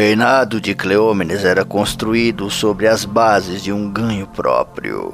Reinado de Cleómenes era construído sobre as bases de um ganho próprio,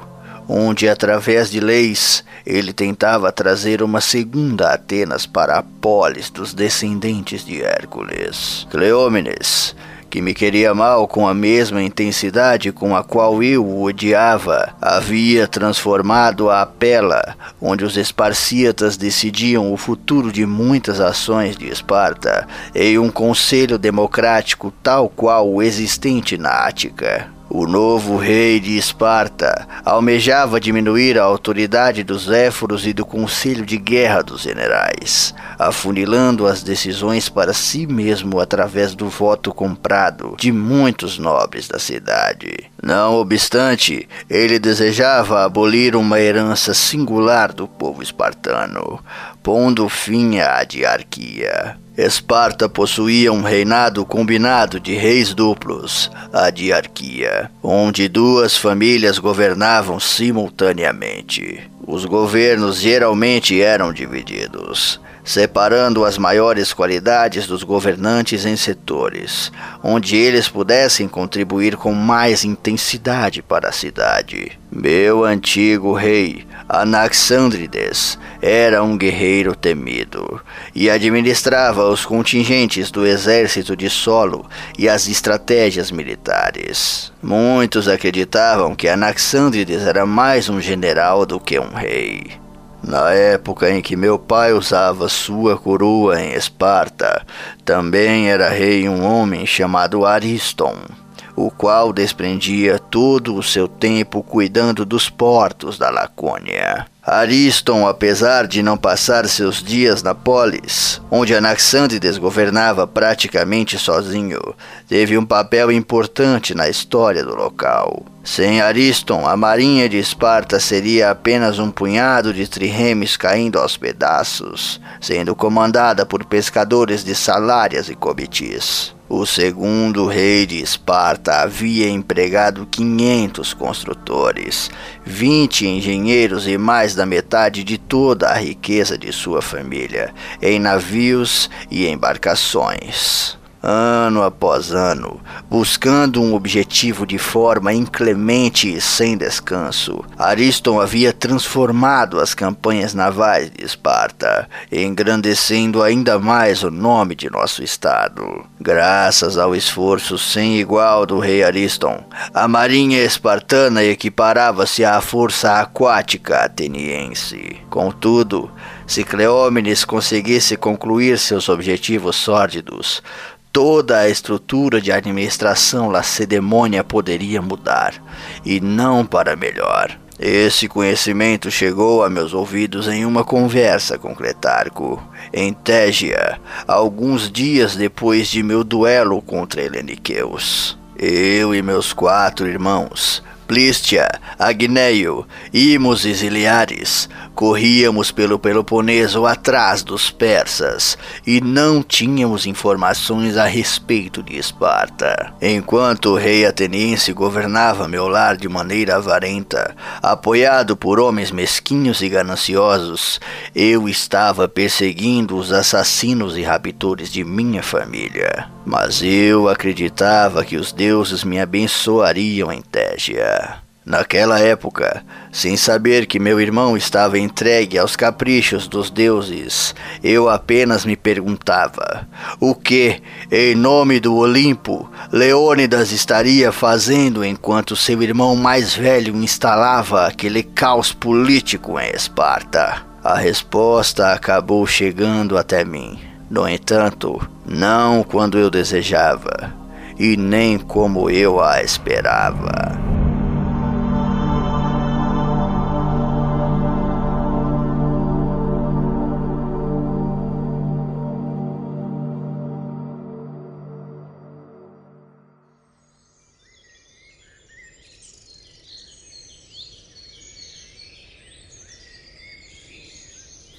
onde, através de leis, ele tentava trazer uma segunda Atenas para a polis dos descendentes de Hércules. Cleómenes que me queria mal com a mesma intensidade com a qual eu o odiava, havia transformado a Pela, onde os esparcíatas decidiam o futuro de muitas ações de Esparta, em um conselho democrático tal qual o existente na Ática. O novo rei de Esparta almejava diminuir a autoridade dos éforos e do conselho de guerra dos generais, afunilando as decisões para si mesmo através do voto comprado de muitos nobres da cidade. Não obstante, ele desejava abolir uma herança singular do povo espartano, pondo fim à diarquia. Esparta possuía um reinado combinado de reis duplos, a diarquia, onde duas famílias governavam simultaneamente. Os governos geralmente eram divididos, separando as maiores qualidades dos governantes em setores, onde eles pudessem contribuir com mais intensidade para a cidade. Meu antigo rei, Anaxandrides, era um guerreiro temido e administrava os contingentes do exército de solo e as estratégias militares. Muitos acreditavam que Anaxandrides era mais um general do que um rei. Na época em que meu pai usava sua coroa em Esparta, também era rei um homem chamado Ariston o qual desprendia todo o seu tempo cuidando dos portos da Lacônia. Ariston, apesar de não passar seus dias na polis, onde Anaxandrides governava praticamente sozinho, teve um papel importante na história do local. Sem Ariston, a marinha de Esparta seria apenas um punhado de triremes caindo aos pedaços, sendo comandada por pescadores de salárias e cobitis. O segundo rei de Esparta havia empregado 500 construtores, 20 engenheiros e mais da metade de toda a riqueza de sua família em navios e embarcações ano após ano, buscando um objetivo de forma inclemente e sem descanso. Ariston havia transformado as campanhas navais de Esparta, engrandecendo ainda mais o nome de nosso estado. Graças ao esforço sem igual do rei Ariston, a marinha espartana equiparava-se à força aquática ateniense. Contudo, se Cleómenes conseguisse concluir seus objetivos sórdidos, toda a estrutura de administração lacedemônia poderia mudar, e não para melhor. Esse conhecimento chegou a meus ouvidos em uma conversa com Cletarco, em Tégia, alguns dias depois de meu duelo contra Heleniqueus. Eu e meus quatro irmãos Plístia, Agneio, Imos e Ziliares, corríamos pelo Peloponeso atrás dos persas e não tínhamos informações a respeito de Esparta. Enquanto o rei ateniense governava meu lar de maneira avarenta, apoiado por homens mesquinhos e gananciosos, eu estava perseguindo os assassinos e raptores de minha família. Mas eu acreditava que os deuses me abençoariam em Tégia. Naquela época, sem saber que meu irmão estava entregue aos caprichos dos deuses, eu apenas me perguntava: o que, em nome do Olimpo, Leônidas estaria fazendo enquanto seu irmão mais velho instalava aquele caos político em Esparta? A resposta acabou chegando até mim. No entanto, não quando eu desejava, e nem como eu a esperava.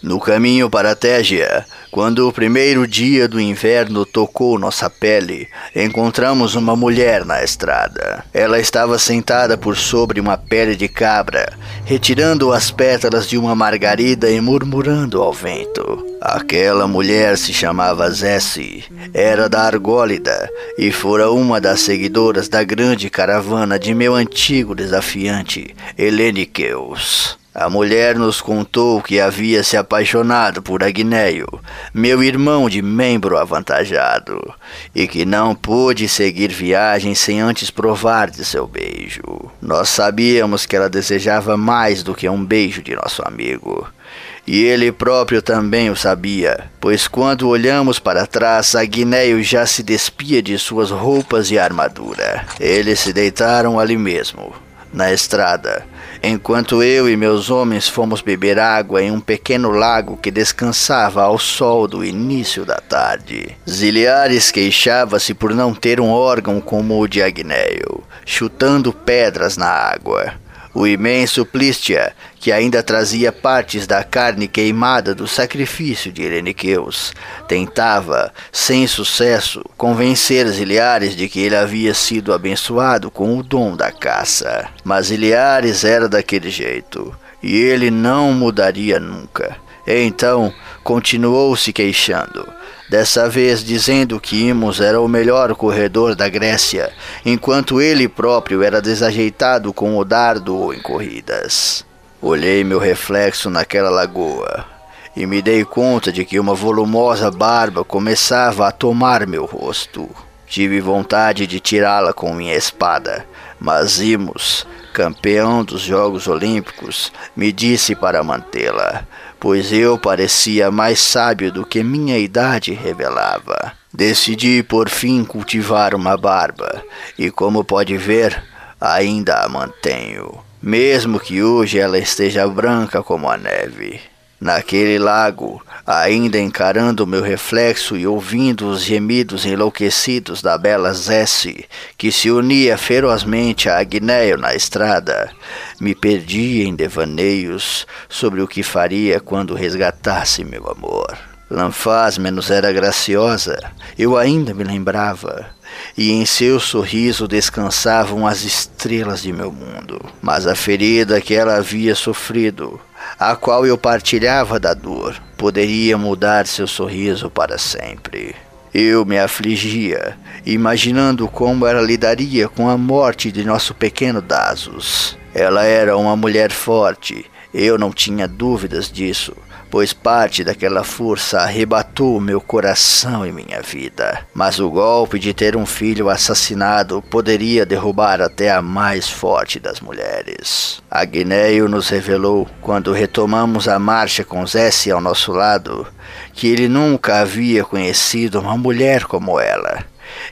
No caminho para Tégia, quando o primeiro dia do inverno tocou nossa pele, encontramos uma mulher na estrada. Ela estava sentada por sobre uma pele de cabra, retirando as pétalas de uma margarida e murmurando ao vento. Aquela mulher se chamava Zessi, era da Argólida e fora uma das seguidoras da grande caravana de meu antigo desafiante, Heleniqueus. A mulher nos contou que havia se apaixonado por Agneio, meu irmão de membro avantajado, e que não pôde seguir viagem sem antes provar de seu beijo. Nós sabíamos que ela desejava mais do que um beijo de nosso amigo. E ele próprio também o sabia, pois quando olhamos para trás, Agneio já se despia de suas roupas e armadura. Eles se deitaram ali mesmo, na estrada, enquanto eu e meus homens fomos beber água em um pequeno lago que descansava ao sol do início da tarde. Ziliares queixava-se por não ter um órgão como o de Agneio, chutando pedras na água. O imenso Plístia, que ainda trazia partes da carne queimada do sacrifício de Ireniqueus, tentava, sem sucesso, convencer Ziliares de que ele havia sido abençoado com o dom da caça. Mas Ziliares era daquele jeito, e ele não mudaria nunca. Então, continuou se queixando dessa vez dizendo que Imos era o melhor corredor da Grécia, enquanto ele próprio era desajeitado com o dardo em corridas. Olhei meu reflexo naquela lagoa e me dei conta de que uma volumosa barba começava a tomar meu rosto. Tive vontade de tirá-la com minha espada, mas Imos, campeão dos Jogos Olímpicos, me disse para mantê-la, pois eu parecia mais sábio do que minha idade revelava. Decidi por fim cultivar uma barba, e como pode ver, ainda a mantenho, mesmo que hoje ela esteja branca como a neve. Naquele lago, ainda encarando meu reflexo e ouvindo os gemidos enlouquecidos da bela Zessi, que se unia ferozmente a Agneio na estrada, me perdi em devaneios sobre o que faria quando resgatasse meu amor. Lanfaz menos era graciosa, eu ainda me lembrava, e em seu sorriso descansavam as estrelas de meu mundo. Mas a ferida que ela havia sofrido a qual eu partilhava da dor, poderia mudar seu sorriso para sempre. Eu me afligia, imaginando como ela lidaria com a morte de nosso pequeno Dasus. Ela era uma mulher forte, eu não tinha dúvidas disso pois parte daquela força arrebatou meu coração e minha vida. Mas o golpe de ter um filho assassinado poderia derrubar até a mais forte das mulheres. Agneio nos revelou, quando retomamos a marcha com Zessi ao nosso lado, que ele nunca havia conhecido uma mulher como ela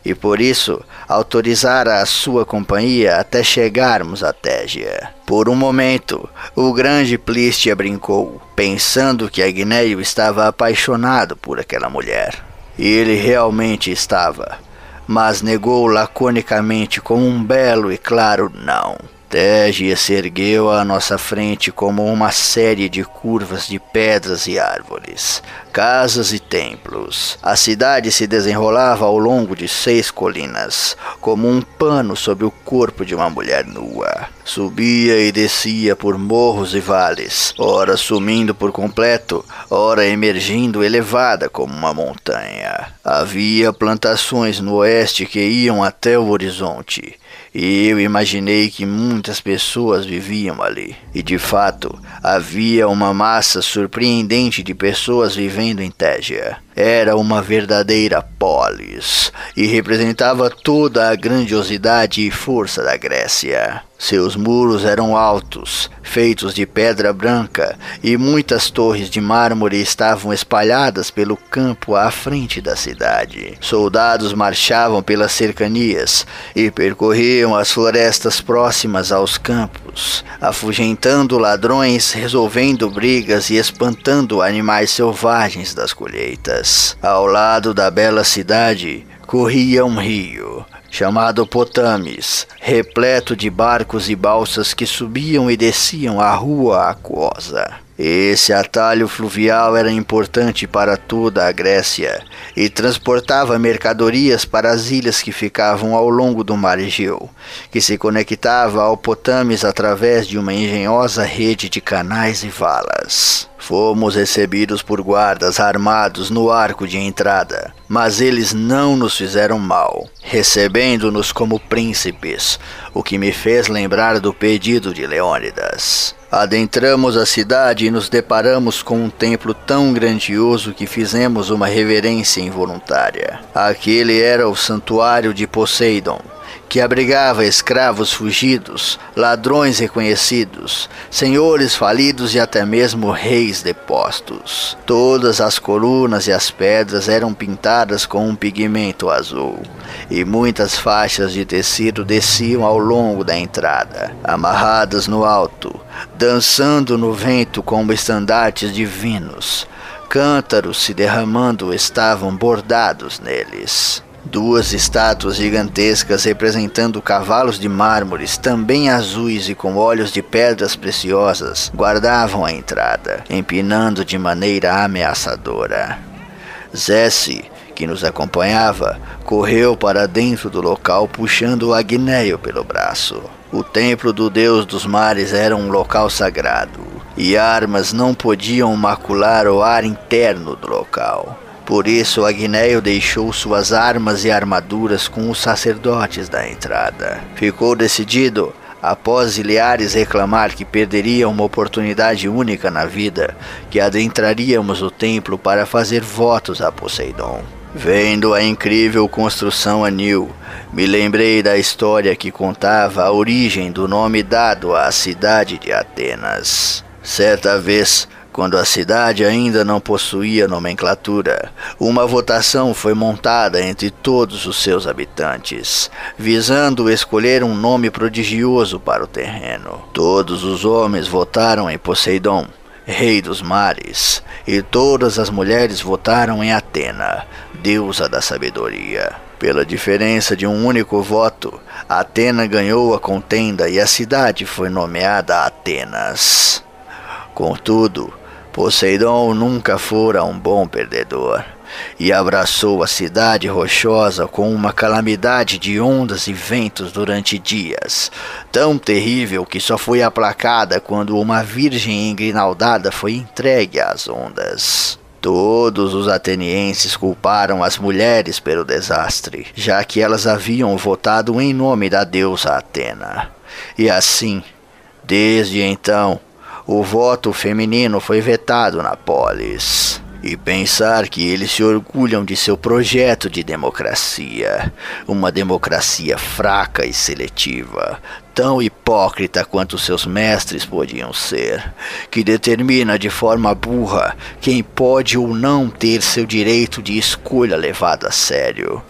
e por isso autorizara a sua companhia até chegarmos a Tégia. Por um momento, o grande Plístia brincou, pensando que Agneio estava apaixonado por aquela mulher. E ele realmente estava, mas negou laconicamente com um belo e claro não. Tégia se ergueu à nossa frente como uma série de curvas de pedras e árvores, casas e templos. A cidade se desenrolava ao longo de seis colinas, como um pano sobre o corpo de uma mulher nua. Subia e descia por morros e vales, ora sumindo por completo, ora emergindo elevada como uma montanha. Havia plantações no oeste que iam até o horizonte e eu imaginei que muitas pessoas viviam ali. E de fato, havia uma massa surpreendente de pessoas vivendo em Tégia. Era uma verdadeira polis e representava toda a grandiosidade e força da Grécia. Seus muros eram altos, feitos de pedra branca, e muitas torres de mármore estavam espalhadas pelo campo à frente da cidade. Soldados marchavam pelas cercanias e percorriam as florestas próximas aos campos, afugentando ladrões, resolvendo brigas e espantando animais selvagens das colheitas. Ao lado da bela cidade corria um rio chamado Potames, repleto de barcos e balsas que subiam e desciam a rua aquosa. Esse atalho fluvial era importante para toda a Grécia e transportava mercadorias para as ilhas que ficavam ao longo do mar Egeu, que se conectava ao Potames através de uma engenhosa rede de canais e valas. Fomos recebidos por guardas armados no arco de entrada, mas eles não nos fizeram mal, recebendo-nos como príncipes, o que me fez lembrar do pedido de Leônidas. Adentramos a cidade e nos deparamos com um templo tão grandioso que fizemos uma reverência involuntária. Aquele era o santuário de Poseidon, que abrigava escravos fugidos, ladrões reconhecidos, senhores falidos e até mesmo reis depostos. Todas as colunas e as pedras eram pintadas com um pigmento azul, e muitas faixas de tecido desciam ao longo da entrada, amarradas no alto, dançando no vento como estandartes divinos. Cântaros se derramando estavam bordados neles. Duas estátuas gigantescas representando cavalos de mármores, também azuis e com olhos de pedras preciosas, guardavam a entrada, empinando de maneira ameaçadora. Zesse, que nos acompanhava, correu para dentro do local puxando o Agneio pelo braço. O templo do deus dos mares era um local sagrado, e armas não podiam macular o ar interno do local. Por isso, Agneio deixou suas armas e armaduras com os sacerdotes da entrada. Ficou decidido, após Iliares reclamar que perderia uma oportunidade única na vida, que adentraríamos o templo para fazer votos a Poseidon. Vendo a incrível construção anil, me lembrei da história que contava a origem do nome dado à cidade de Atenas. Certa vez, quando a cidade ainda não possuía nomenclatura, uma votação foi montada entre todos os seus habitantes, visando escolher um nome prodigioso para o terreno. Todos os homens votaram em Poseidon, rei dos mares, e todas as mulheres votaram em Atena, deusa da sabedoria. Pela diferença de um único voto, Atena ganhou a contenda e a cidade foi nomeada Atenas. Contudo, Poseidon nunca fora um bom perdedor e abraçou a cidade rochosa com uma calamidade de ondas e ventos durante dias, tão terrível que só foi aplacada quando uma virgem engrinaldada foi entregue às ondas. Todos os atenienses culparam as mulheres pelo desastre, já que elas haviam votado em nome da deusa Atena. E assim, desde então, o voto feminino foi vetado na polis. E pensar que eles se orgulham de seu projeto de democracia, uma democracia fraca e seletiva, tão hipócrita quanto seus mestres podiam ser, que determina de forma burra quem pode ou não ter seu direito de escolha levado a sério.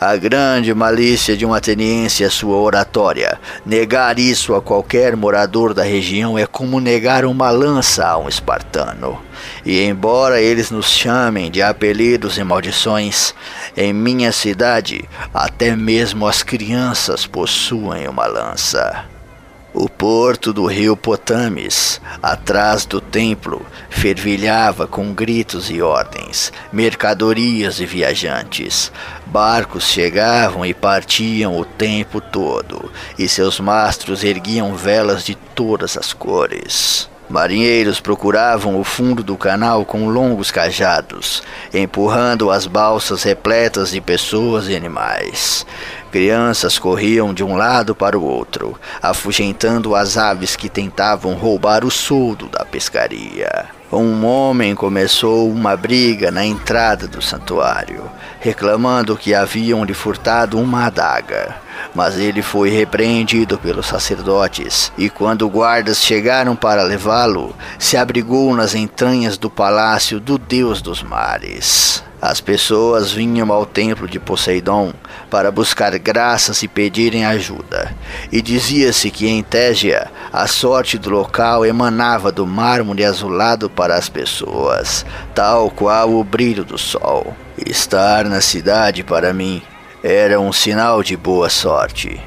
A grande malícia de um ateniense é sua oratória. Negar isso a qualquer morador da região é como negar uma lança a um espartano. E embora eles nos chamem de apelidos e maldições, em minha cidade até mesmo as crianças possuem uma lança. O porto do rio Potames, atrás do templo, fervilhava com gritos e ordens, mercadorias e viajantes. Barcos chegavam e partiam o tempo todo, e seus mastros erguiam velas de todas as cores. Marinheiros procuravam o fundo do canal com longos cajados, empurrando as balsas repletas de pessoas e animais. Crianças corriam de um lado para o outro, afugentando as aves que tentavam roubar o soldo da pescaria. Um homem começou uma briga na entrada do santuário, reclamando que haviam lhe furtado uma adaga. Mas ele foi repreendido pelos sacerdotes, e quando guardas chegaram para levá-lo, se abrigou nas entranhas do palácio do deus dos mares. As pessoas vinham ao templo de Poseidon para buscar graças e pedirem ajuda, e dizia-se que em Tégia a sorte do local emanava do mármore azulado para as pessoas, tal qual o brilho do sol. Estar na cidade para mim era um sinal de boa sorte.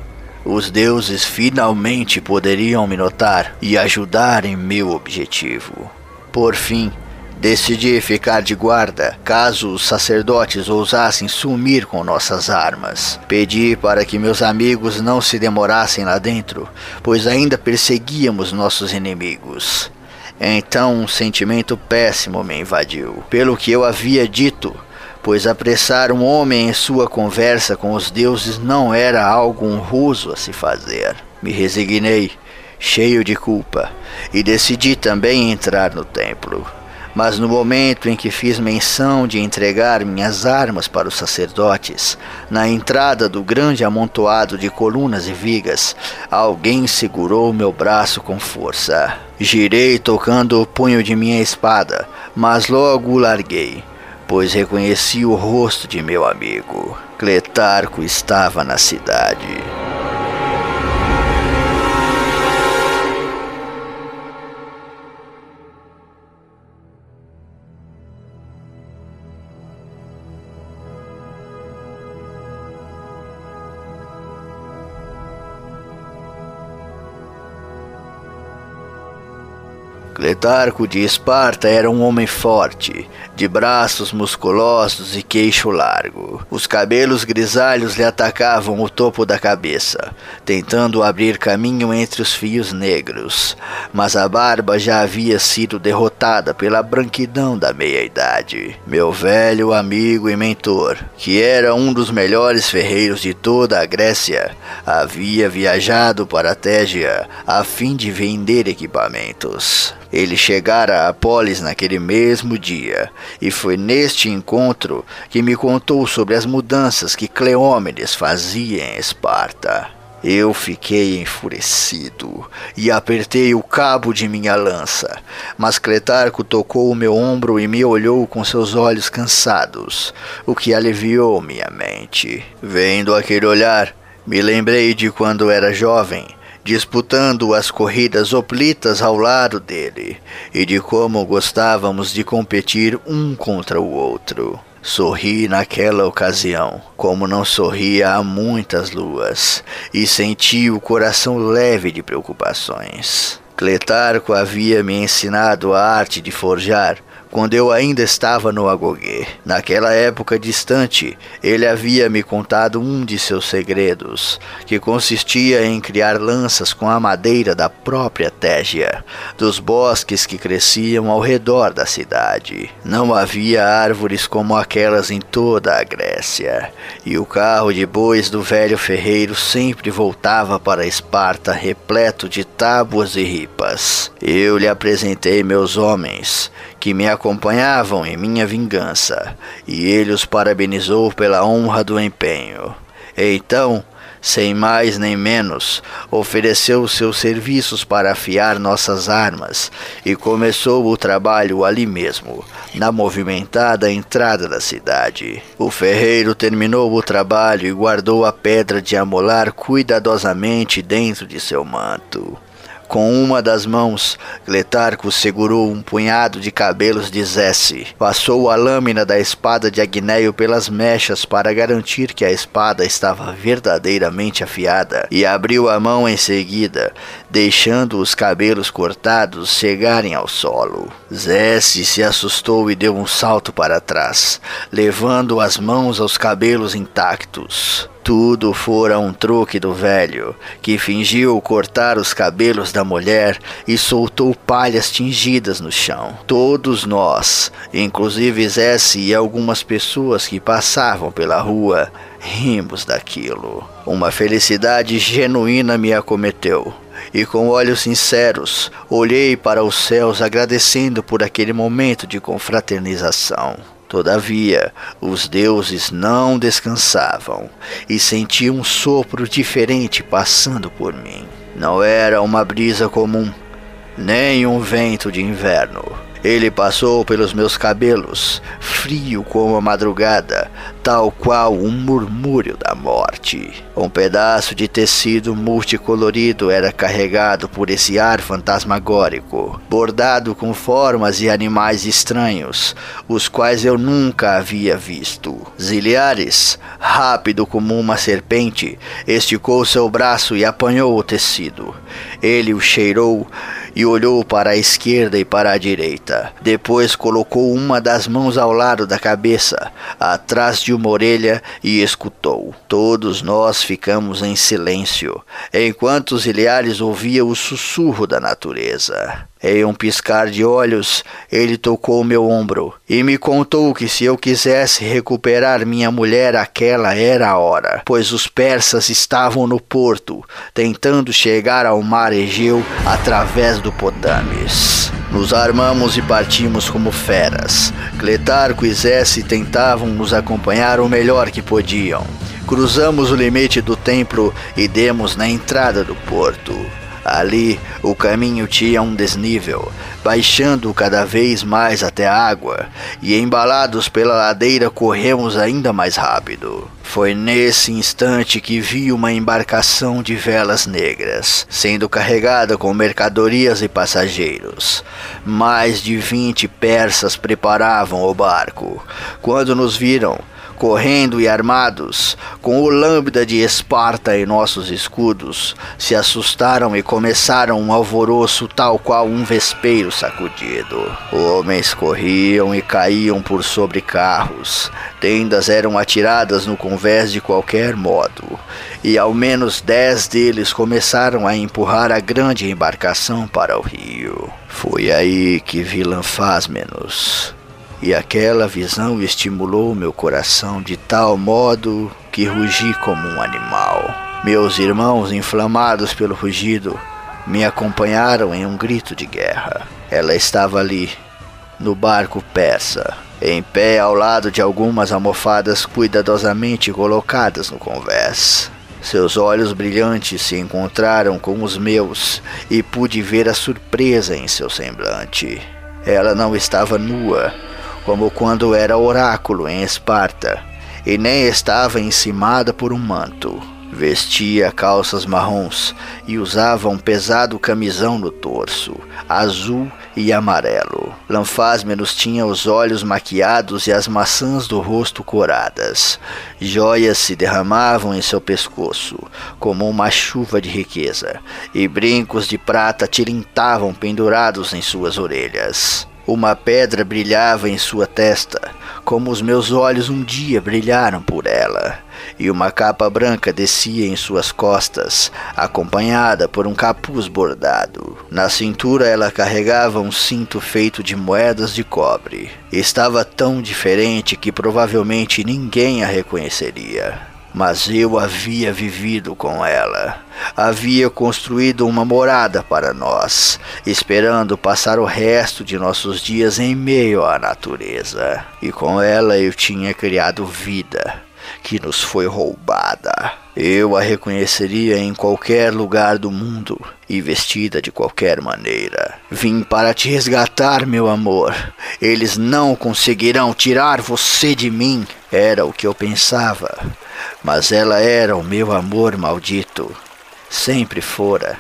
Os deuses finalmente poderiam me notar e ajudar em meu objetivo. Por fim, Decidi ficar de guarda caso os sacerdotes ousassem sumir com nossas armas. Pedi para que meus amigos não se demorassem lá dentro, pois ainda perseguíamos nossos inimigos. Então um sentimento péssimo me invadiu. Pelo que eu havia dito, pois apressar um homem em sua conversa com os deuses não era algo honroso a se fazer. Me resignei, cheio de culpa, e decidi também entrar no templo. Mas no momento em que fiz menção de entregar minhas armas para os sacerdotes, na entrada do grande amontoado de colunas e vigas, alguém segurou meu braço com força. Girei tocando o punho de minha espada, mas logo o larguei, pois reconheci o rosto de meu amigo. Cletarco estava na cidade. Cletarco de Esparta era um homem forte, de braços musculosos e queixo largo. Os cabelos grisalhos lhe atacavam o topo da cabeça, tentando abrir caminho entre os fios negros, mas a barba já havia sido derrotada pela branquidão da meia-idade. Meu velho amigo e mentor, que era um dos melhores ferreiros de toda a Grécia, havia viajado para Tégia a fim de vender equipamentos. Ele chegara a Polis naquele mesmo dia, e foi neste encontro que me contou sobre as mudanças que Cleómenes fazia em Esparta. Eu fiquei enfurecido e apertei o cabo de minha lança, mas Cletarco tocou o meu ombro e me olhou com seus olhos cansados, o que aliviou minha mente. Vendo aquele olhar, me lembrei de quando era jovem disputando as corridas oplitas ao lado dele, e de como gostávamos de competir um contra o outro. Sorri naquela ocasião, como não sorria há muitas luas, e senti o coração leve de preocupações. Cletarco havia me ensinado a arte de forjar quando eu ainda estava no Agogê. Naquela época distante, ele havia me contado um de seus segredos, que consistia em criar lanças com a madeira da própria Tégia, dos bosques que cresciam ao redor da cidade. Não havia árvores como aquelas em toda a Grécia, e o carro de bois do velho ferreiro sempre voltava para Esparta repleto de tábuas e ripas. Eu lhe apresentei meus homens, que me acompanhavam em minha vingança, e ele os parabenizou pela honra do empenho. Então, sem mais nem menos, ofereceu seus serviços para afiar nossas armas e começou o trabalho ali mesmo, na movimentada entrada da cidade. O ferreiro terminou o trabalho e guardou a pedra de amolar cuidadosamente dentro de seu manto. Com uma das mãos, Gletarco segurou um punhado de cabelos de Zesse. Passou a lâmina da espada de Agneio pelas mechas para garantir que a espada estava verdadeiramente afiada e abriu a mão em seguida, deixando os cabelos cortados chegarem ao solo. Zesse se assustou e deu um salto para trás, levando as mãos aos cabelos intactos. Tudo fora um truque do velho, que fingiu cortar os cabelos da mulher e soltou palhas tingidas no chão. Todos nós, inclusive Zesse e algumas pessoas que passavam pela rua, rimos daquilo. Uma felicidade genuína me acometeu e com olhos sinceros olhei para os céus agradecendo por aquele momento de confraternização. Todavia, os deuses não descansavam e senti um sopro diferente passando por mim. Não era uma brisa comum, nem um vento de inverno. Ele passou pelos meus cabelos, frio como a madrugada, tal qual um murmúrio da morte. Um pedaço de tecido multicolorido era carregado por esse ar fantasmagórico, bordado com formas e animais estranhos, os quais eu nunca havia visto. Ziliares, rápido como uma serpente, esticou seu braço e apanhou o tecido. Ele o cheirou e olhou para a esquerda e para a direita. Depois colocou uma das mãos ao lado da cabeça, atrás de uma orelha e escutou. Todos nós ficamos em silêncio, enquanto os ilhares ouviam o sussurro da natureza. Em um piscar de olhos, ele tocou meu ombro e me contou que se eu quisesse recuperar minha mulher, aquela era a hora, pois os persas estavam no porto, tentando chegar ao mar Egeu através do Potames. Nos armamos e partimos como feras. Cletarco e Zesse tentavam nos acompanhar o melhor que podiam. Cruzamos o limite do templo e demos na entrada do porto. Ali, o caminho tinha um desnível, baixando cada vez mais até a água, e embalados pela ladeira corremos ainda mais rápido. Foi nesse instante que vi uma embarcação de velas negras, sendo carregada com mercadorias e passageiros. Mais de vinte persas preparavam o barco. Quando nos viram, correndo e armados, com o lambda de Esparta em nossos escudos, se assustaram e começaram um alvoroço tal qual um vespeiro sacudido. Homens corriam e caíam por sobre carros, tendas eram atiradas no convés de qualquer modo, e ao menos dez deles começaram a empurrar a grande embarcação para o rio. Foi aí que vi Lanfásmenos, e aquela visão estimulou meu coração de tal modo que rugi como um animal. Meus irmãos, inflamados pelo rugido, me acompanharam em um grito de guerra. Ela estava ali, no barco persa, em pé ao lado de algumas almofadas cuidadosamente colocadas no convés. Seus olhos brilhantes se encontraram com os meus e pude ver a surpresa em seu semblante. Ela não estava nua, como quando era oráculo em Esparta, e nem estava encimada por um manto. Vestia calças marrons e usava um pesado camisão no torso, azul e amarelo. Lanfásmenos tinha os olhos maquiados e as maçãs do rosto coradas. Joias se derramavam em seu pescoço, como uma chuva de riqueza, e brincos de prata tilintavam pendurados em suas orelhas. Uma pedra brilhava em sua testa, como os meus olhos um dia brilharam por ela, e uma capa branca descia em suas costas, acompanhada por um capuz bordado. Na cintura ela carregava um cinto feito de moedas de cobre. Estava tão diferente que provavelmente ninguém a reconheceria mas eu havia vivido com ela. Havia construído uma morada para nós, esperando passar o resto de nossos dias em meio à natureza. E com ela eu tinha criado vida, que nos foi roubada. Eu a reconheceria em qualquer lugar do mundo e vestida de qualquer maneira. Vim para te resgatar, meu amor. Eles não conseguirão tirar você de mim. Era o que eu pensava mas ela era o meu amor maldito. Sempre fora.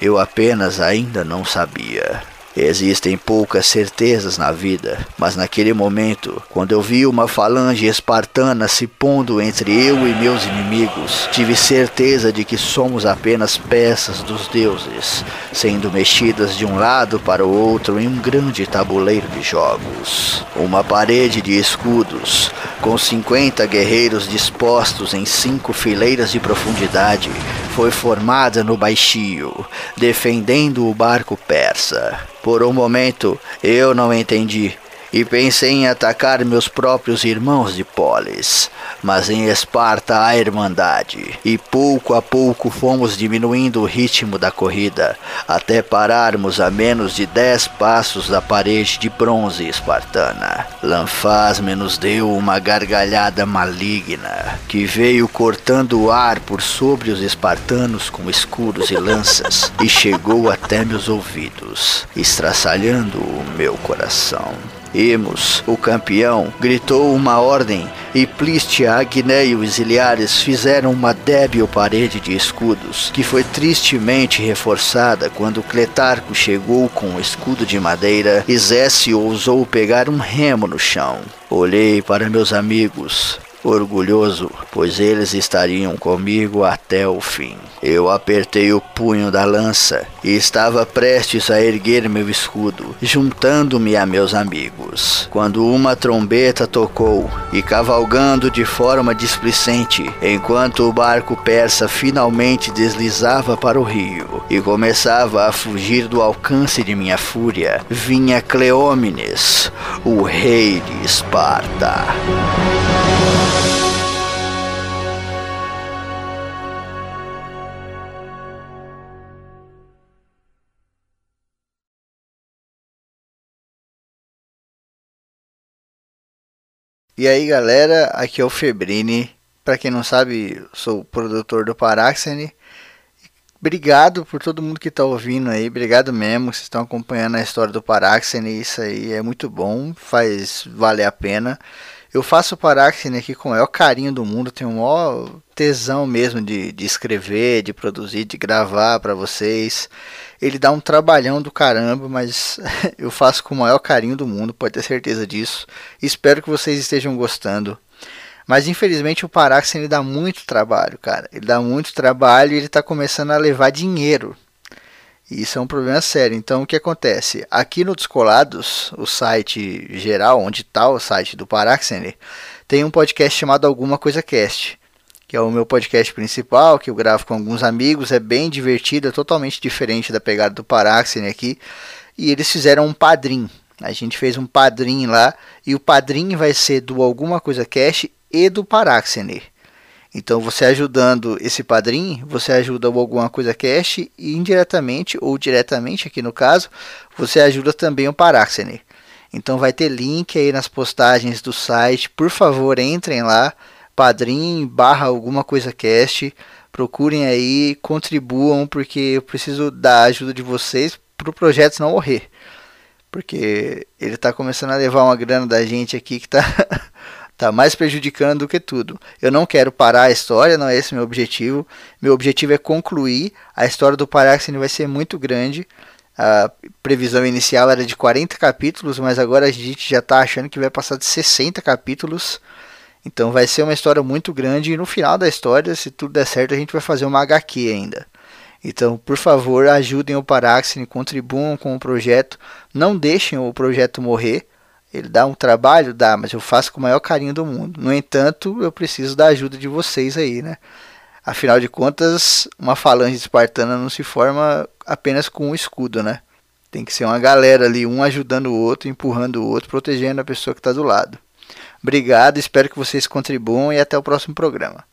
Eu apenas ainda não sabia. Existem poucas certezas na vida, mas naquele momento, quando eu vi uma falange espartana se pondo entre eu e meus inimigos, tive certeza de que somos apenas peças dos deuses, sendo mexidas de um lado para o outro em um grande tabuleiro de jogos. Uma parede de escudos, com 50 guerreiros dispostos em cinco fileiras de profundidade, foi formada no baixio, defendendo o barco persa. Por um momento eu não entendi e pensei em atacar meus próprios irmãos de Polis, mas em Esparta há irmandade, e pouco a pouco fomos diminuindo o ritmo da corrida, até pararmos a menos de dez passos da parede de bronze espartana. Lanfasme nos deu uma gargalhada maligna, que veio cortando o ar por sobre os espartanos com escudos e lanças, e chegou até meus ouvidos, estraçalhando o meu coração. Emos, o campeão, gritou uma ordem e Plistia, Agné e os Iliares fizeram uma débil parede de escudos, que foi tristemente reforçada quando Cletarco chegou com o um escudo de madeira e Zécio ousou pegar um remo no chão. Olhei para meus amigos, orgulhoso, pois eles estariam comigo até o fim. Eu apertei o punho da lança e estava prestes a erguer meu escudo, juntando-me a meus amigos, quando uma trombeta tocou e cavalgando de forma displicente, enquanto o barco persa finalmente deslizava para o rio e começava a fugir do alcance de minha fúria, vinha Cleómenes, o rei de Esparta. E aí galera, aqui é o Febrini. Para quem não sabe, sou produtor do Paraxene. Obrigado por todo mundo que está ouvindo aí, obrigado mesmo. Vocês estão acompanhando a história do Paraxene, isso aí é muito bom, faz valer a pena. Eu faço o Paraxene aqui com o maior carinho do mundo, tenho o maior tesão mesmo de, de escrever, de produzir, de gravar para vocês. Ele dá um trabalhão do caramba, mas eu faço com o maior carinho do mundo, pode ter certeza disso. Espero que vocês estejam gostando. Mas infelizmente o Parax ele dá muito trabalho, cara. Ele dá muito trabalho e ele está começando a levar dinheiro. Isso é um problema sério. Então o que acontece? Aqui no Descolados, o site geral, onde está o site do Paraxener, tem um podcast chamado Alguma Coisa Cast que é o meu podcast principal, que eu gravo com alguns amigos, é bem divertido, é totalmente diferente da pegada do Paraxene aqui. E eles fizeram um padrim. A gente fez um padrim lá e o padrim vai ser do Alguma Coisa Cash e do Paraxene. Então você ajudando esse padrim, você ajuda o Alguma Coisa Cash e indiretamente ou diretamente aqui no caso, você ajuda também o Paraxene. Então vai ter link aí nas postagens do site, por favor entrem lá Padrim barra alguma coisa cast. Procurem aí, contribuam, porque eu preciso da ajuda de vocês para o projeto não morrer. Porque ele está começando a levar uma grana da gente aqui que está tá mais prejudicando do que tudo. Eu não quero parar a história, não é esse meu objetivo. Meu objetivo é concluir. A história do Paraxene vai ser muito grande. A previsão inicial era de 40 capítulos, mas agora a gente já está achando que vai passar de 60 capítulos. Então vai ser uma história muito grande e no final da história, se tudo der certo, a gente vai fazer uma HQ ainda. Então, por favor, ajudem o Paraxene, contribuam com o projeto, não deixem o projeto morrer. Ele dá um trabalho, dá, mas eu faço com o maior carinho do mundo. No entanto, eu preciso da ajuda de vocês aí, né? Afinal de contas, uma falange espartana não se forma apenas com um escudo, né? Tem que ser uma galera ali, um ajudando o outro, empurrando o outro, protegendo a pessoa que está do lado. Obrigado, espero que vocês contribuam e até o próximo programa.